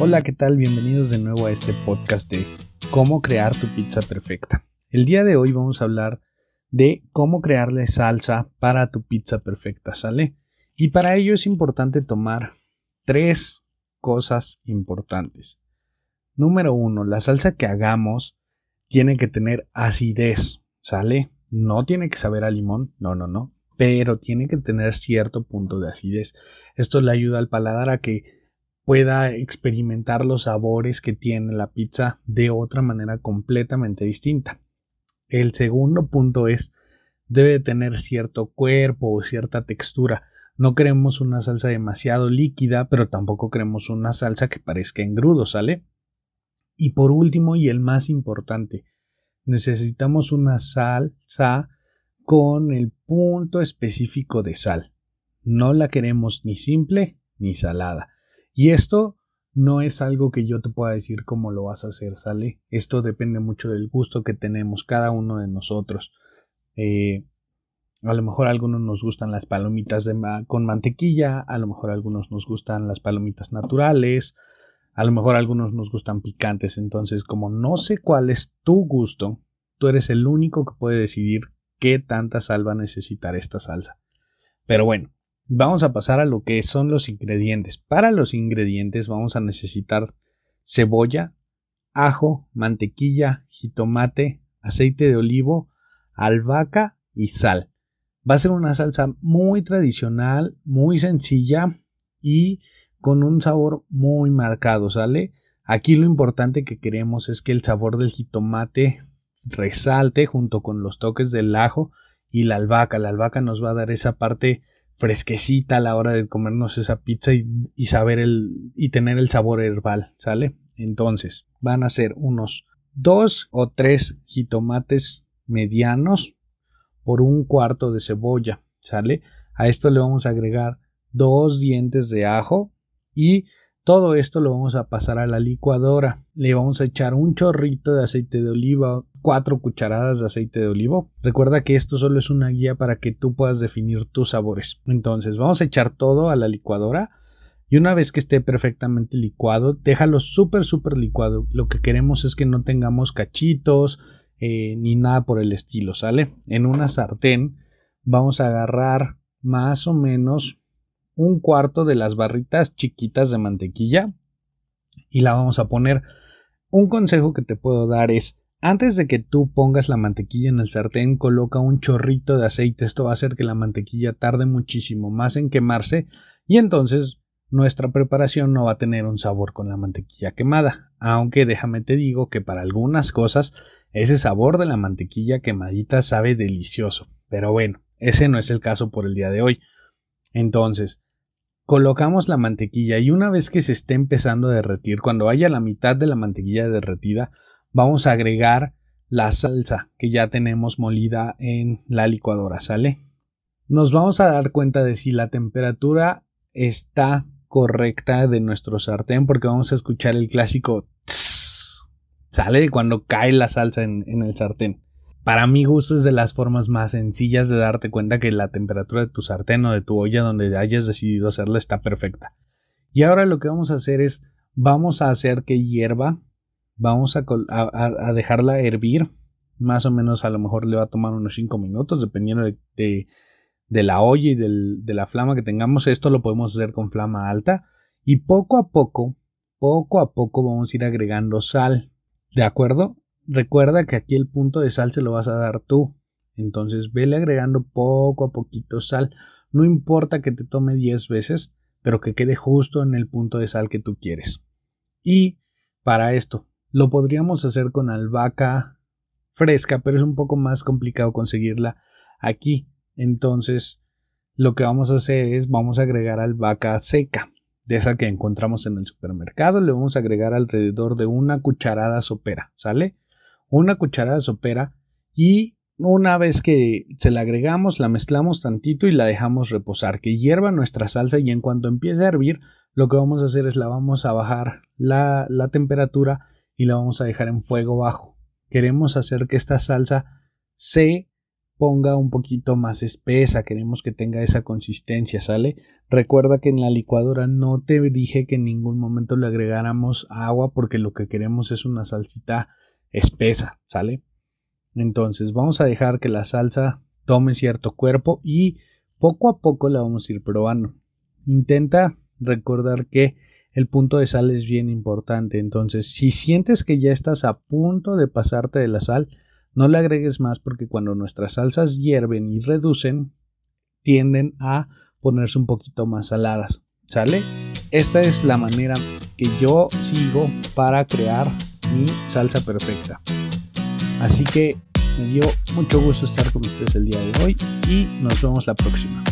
Hola, ¿qué tal? Bienvenidos de nuevo a este podcast de cómo crear tu pizza perfecta. El día de hoy vamos a hablar de cómo crearle salsa para tu pizza perfecta, ¿sale? Y para ello es importante tomar tres cosas importantes. Número uno, la salsa que hagamos tiene que tener acidez, ¿sale? No tiene que saber a limón, no, no, no, pero tiene que tener cierto punto de acidez. Esto le ayuda al paladar a que pueda experimentar los sabores que tiene la pizza de otra manera completamente distinta. El segundo punto es debe tener cierto cuerpo o cierta textura. No queremos una salsa demasiado líquida, pero tampoco queremos una salsa que parezca engrudo, ¿sale? Y por último, y el más importante, necesitamos una salsa con el punto específico de sal. No la queremos ni simple ni salada. Y esto no es algo que yo te pueda decir cómo lo vas a hacer, ¿sale? Esto depende mucho del gusto que tenemos cada uno de nosotros. Eh, a lo mejor a algunos nos gustan las palomitas con mantequilla, a lo mejor a algunos nos gustan las palomitas naturales, a lo mejor a algunos nos gustan picantes. Entonces, como no sé cuál es tu gusto, tú eres el único que puede decidir qué tanta sal va a necesitar esta salsa. Pero bueno, Vamos a pasar a lo que son los ingredientes. Para los ingredientes vamos a necesitar cebolla, ajo, mantequilla, jitomate, aceite de olivo, albahaca y sal. Va a ser una salsa muy tradicional, muy sencilla y con un sabor muy marcado, ¿sale? Aquí lo importante que queremos es que el sabor del jitomate resalte junto con los toques del ajo y la albahaca. La albahaca nos va a dar esa parte fresquecita a la hora de comernos esa pizza y, saber el y tener el sabor herbal, ¿sale? Entonces, van a ser unos dos o tres jitomates medianos por un cuarto de cebolla, ¿sale? A esto le vamos a agregar dos dientes de ajo y todo esto lo vamos a pasar a la licuadora. Le vamos a echar un chorrito de aceite de oliva, cuatro cucharadas de aceite de olivo. Recuerda que esto solo es una guía para que tú puedas definir tus sabores. Entonces vamos a echar todo a la licuadora y una vez que esté perfectamente licuado, déjalo súper súper licuado. Lo que queremos es que no tengamos cachitos eh, ni nada por el estilo, ¿sale? En una sartén vamos a agarrar más o menos un cuarto de las barritas chiquitas de mantequilla y la vamos a poner. Un consejo que te puedo dar es antes de que tú pongas la mantequilla en el sartén, coloca un chorrito de aceite. Esto va a hacer que la mantequilla tarde muchísimo más en quemarse y entonces nuestra preparación no va a tener un sabor con la mantequilla quemada. Aunque déjame te digo que para algunas cosas ese sabor de la mantequilla quemadita sabe delicioso. Pero bueno, ese no es el caso por el día de hoy. Entonces, colocamos la mantequilla y una vez que se esté empezando a derretir, cuando haya la mitad de la mantequilla derretida, vamos a agregar la salsa que ya tenemos molida en la licuadora, ¿sale? Nos vamos a dar cuenta de si la temperatura está correcta de nuestro sartén porque vamos a escuchar el clásico tss, sale cuando cae la salsa en, en el sartén. Para mi gusto es de las formas más sencillas de darte cuenta que la temperatura de tu sartén o de tu olla donde hayas decidido hacerla está perfecta. Y ahora lo que vamos a hacer es vamos a hacer que hierva, vamos a, dejarla hervir, más o menos a lo mejor le va a tomar unos 5 minutos dependiendo de, de, la olla y de la flama que tengamos. Esto lo podemos hacer con flama alta y poco a poco, poco a poco vamos a ir agregando sal. ¿De acuerdo? Recuerda que aquí el punto de sal se lo vas a dar tú. Entonces vele agregando poco a poquito sal. No importa que te tome 10 veces, pero que quede justo en el punto de sal que tú quieres. Y para esto, lo podríamos hacer con albahaca fresca, pero es un poco más complicado conseguirla aquí. Entonces, lo que vamos a hacer es vamos a agregar albahaca seca, de esa que encontramos en el supermercado, le vamos a agregar alrededor de una cucharada sopera, ¿sale? Una cucharada sopera y una vez que se la agregamos, la mezclamos tantito y la dejamos reposar, que hierva nuestra salsa y en cuanto empiece a hervir, lo que vamos a hacer es la vamos a bajar la, la temperatura y la vamos a dejar en fuego bajo. Queremos hacer que esta salsa se ponga un poquito más espesa, queremos que tenga esa consistencia, ¿sale? Recuerda que en la licuadora no te dije que en ningún momento le agregáramos agua porque lo que queremos es una salsita espesa, ¿sale? Entonces vamos a dejar que la salsa tome cierto cuerpo y poco a poco la vamos a ir probando. Intenta recordar que el punto de sal es bien importante. Entonces, si sientes que ya estás a punto de pasarte de la sal, no le agregues más porque cuando nuestras salsas hierven y reducen, tienden a ponerse un poquito más saladas. ¿Sale? Esta es la manera que yo sigo para crear mi salsa perfecta. Así que me dio mucho gusto estar con ustedes el día de hoy y nos vemos la próxima.